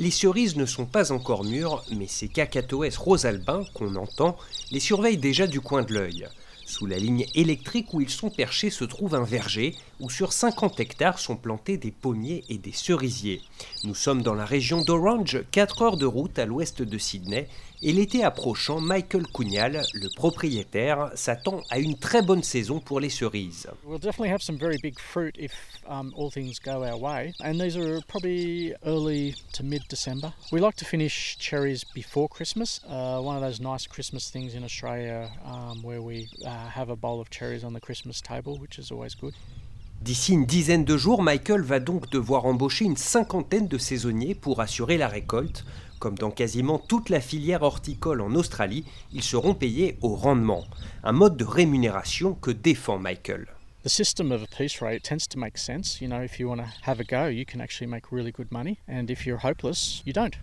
Les cerises ne sont pas encore mûres, mais ces cacatoès rosalbins qu'on entend les surveillent déjà du coin de l'œil. Sous la ligne électrique où ils sont perchés se trouve un verger où sur 50 hectares sont plantés des pommiers et des cerisiers. Nous sommes dans la région d'Orange, 4 heures de route à l'ouest de Sydney, et l'été approchant, Michael Cugnal, le propriétaire, s'attend à une très bonne saison pour les cerises. We'll definitely have some very big fruit if um, all things go our way, and these are probably early to mid-December. We like to finish cherries before Christmas. Uh, one of those nice Christmas things in Australia um, where we uh, have a bowl of cherries on the Christmas table, which is always good. D'ici une dizaine de jours, Michael va donc devoir embaucher une cinquantaine de saisonniers pour assurer la récolte. Comme dans quasiment toute la filière horticole en Australie, ils seront payés au rendement, un mode de rémunération que défend Michael. The system of a piece rate tends to make sense. You know, if you want to have a go, you can actually make really good money, and if you're hopeless, you don't.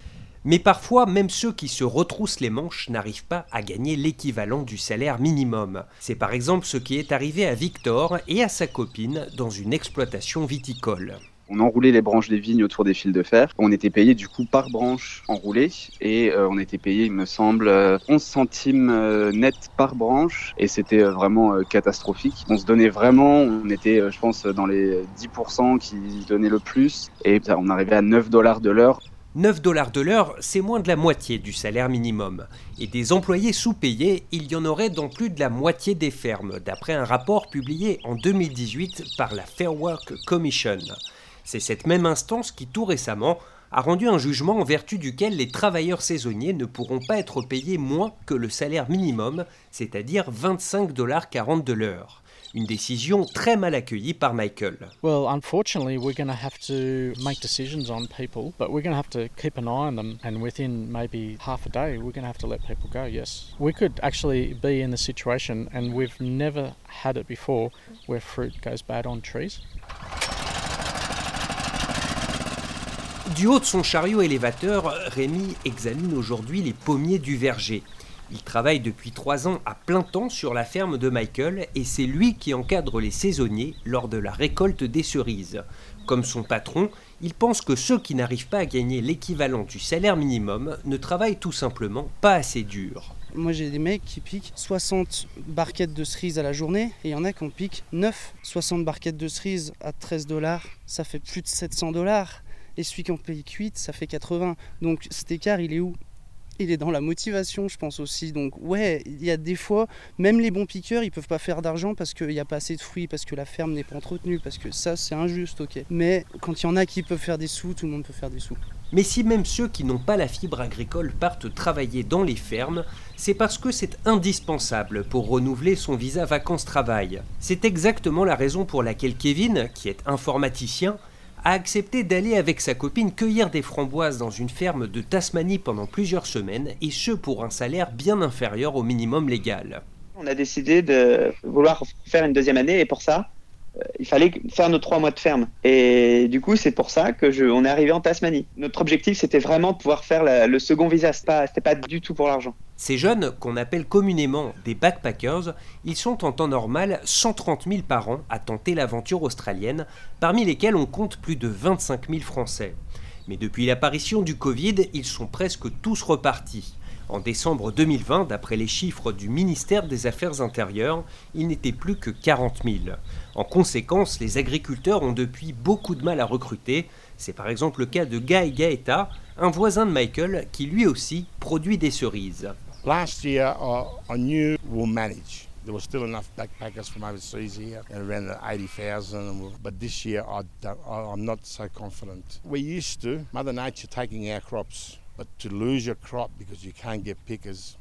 Mais parfois, même ceux qui se retroussent les manches n'arrivent pas à gagner l'équivalent du salaire minimum. C'est par exemple ce qui est arrivé à Victor et à sa copine dans une exploitation viticole. On enroulait les branches des vignes autour des fils de fer. On était payé du coup par branche enroulée et euh, on était payé, il me semble, 11 euh, centimes euh, net par branche et c'était vraiment catastrophique. On se donnait vraiment, on était, je pense, dans les 10% qui donnaient le plus et on arrivait à 9 dollars de l'heure. 9 dollars de l'heure, c'est moins de la moitié du salaire minimum. Et des employés sous-payés, il y en aurait dans plus de la moitié des fermes, d'après un rapport publié en 2018 par la Fair Work Commission. C'est cette même instance qui, tout récemment, a rendu un jugement en vertu duquel les travailleurs saisonniers ne pourront pas être payés moins que le salaire minimum, c'est-à-dire 25,40 dollars de l'heure. Une décision très mal accueillie par Michael. Well, unfortunately, we're going to have to make decisions on people, but we're going to have to keep an eye on them, and within maybe half a day, we're going to have to let people go. Yes, we could actually be in the situation, and we've never had it before, where fruit goes bad on trees. Du haut de son chariot élévateur, Rémi examine aujourd'hui les pommiers du verger. Il travaille depuis trois ans à plein temps sur la ferme de Michael et c'est lui qui encadre les saisonniers lors de la récolte des cerises. Comme son patron, il pense que ceux qui n'arrivent pas à gagner l'équivalent du salaire minimum ne travaillent tout simplement pas assez dur. Moi j'ai des mecs qui piquent 60 barquettes de cerises à la journée et il y en a qui en piquent 9. 60 barquettes de cerises à 13 dollars, ça fait plus de 700 dollars. Et celui qui en paye 8, ça fait 80. Donc cet écart, il est où? Il est dans la motivation, je pense aussi. Donc ouais, il y a des fois, même les bons piqueurs, ils peuvent pas faire d'argent parce qu'il n'y a pas assez de fruits, parce que la ferme n'est pas entretenue, parce que ça, c'est injuste, ok. Mais quand il y en a qui peuvent faire des sous, tout le monde peut faire des sous. Mais si même ceux qui n'ont pas la fibre agricole partent travailler dans les fermes, c'est parce que c'est indispensable pour renouveler son visa vacances-travail. C'est exactement la raison pour laquelle Kevin, qui est informaticien, a accepté d'aller avec sa copine cueillir des framboises dans une ferme de Tasmanie pendant plusieurs semaines, et ce pour un salaire bien inférieur au minimum légal. On a décidé de vouloir faire une deuxième année, et pour ça, euh, il fallait faire nos trois mois de ferme. Et du coup, c'est pour ça que on est arrivé en Tasmanie. Notre objectif, c'était vraiment de pouvoir faire le second visa. C'était pas, pas du tout pour l'argent. Ces jeunes, qu'on appelle communément des backpackers, ils sont en temps normal 130 000 par an à tenter l'aventure australienne, parmi lesquels on compte plus de 25 000 Français. Mais depuis l'apparition du Covid, ils sont presque tous repartis. En décembre 2020, d'après les chiffres du ministère des Affaires intérieures, il n'était plus que 40 000. En conséquence, les agriculteurs ont depuis beaucoup de mal à recruter. C'est par exemple le cas de Guy Gaeta, un voisin de Michael qui lui aussi produit des cerises. Last year, uh, I knew we'll manage. There was still enough backpackers from overseas here, and around 80,000. But this year, I I'm not so confident. We used to Mother Nature taking our crops. But to lose your crop because you can't get pickers,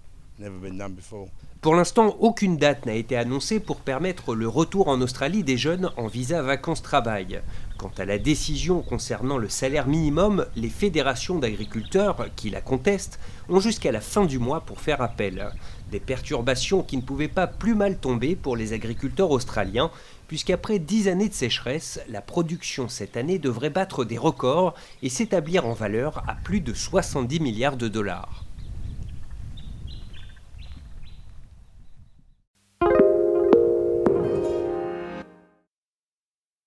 Pour l'instant, aucune date n'a été annoncée pour permettre le retour en Australie des jeunes en visa vacances-travail. Quant à la décision concernant le salaire minimum, les fédérations d'agriculteurs qui la contestent ont jusqu'à la fin du mois pour faire appel. Des perturbations qui ne pouvaient pas plus mal tomber pour les agriculteurs australiens, puisqu'après dix années de sécheresse, la production cette année devrait battre des records et s'établir en valeur à plus de 70 milliards de dollars.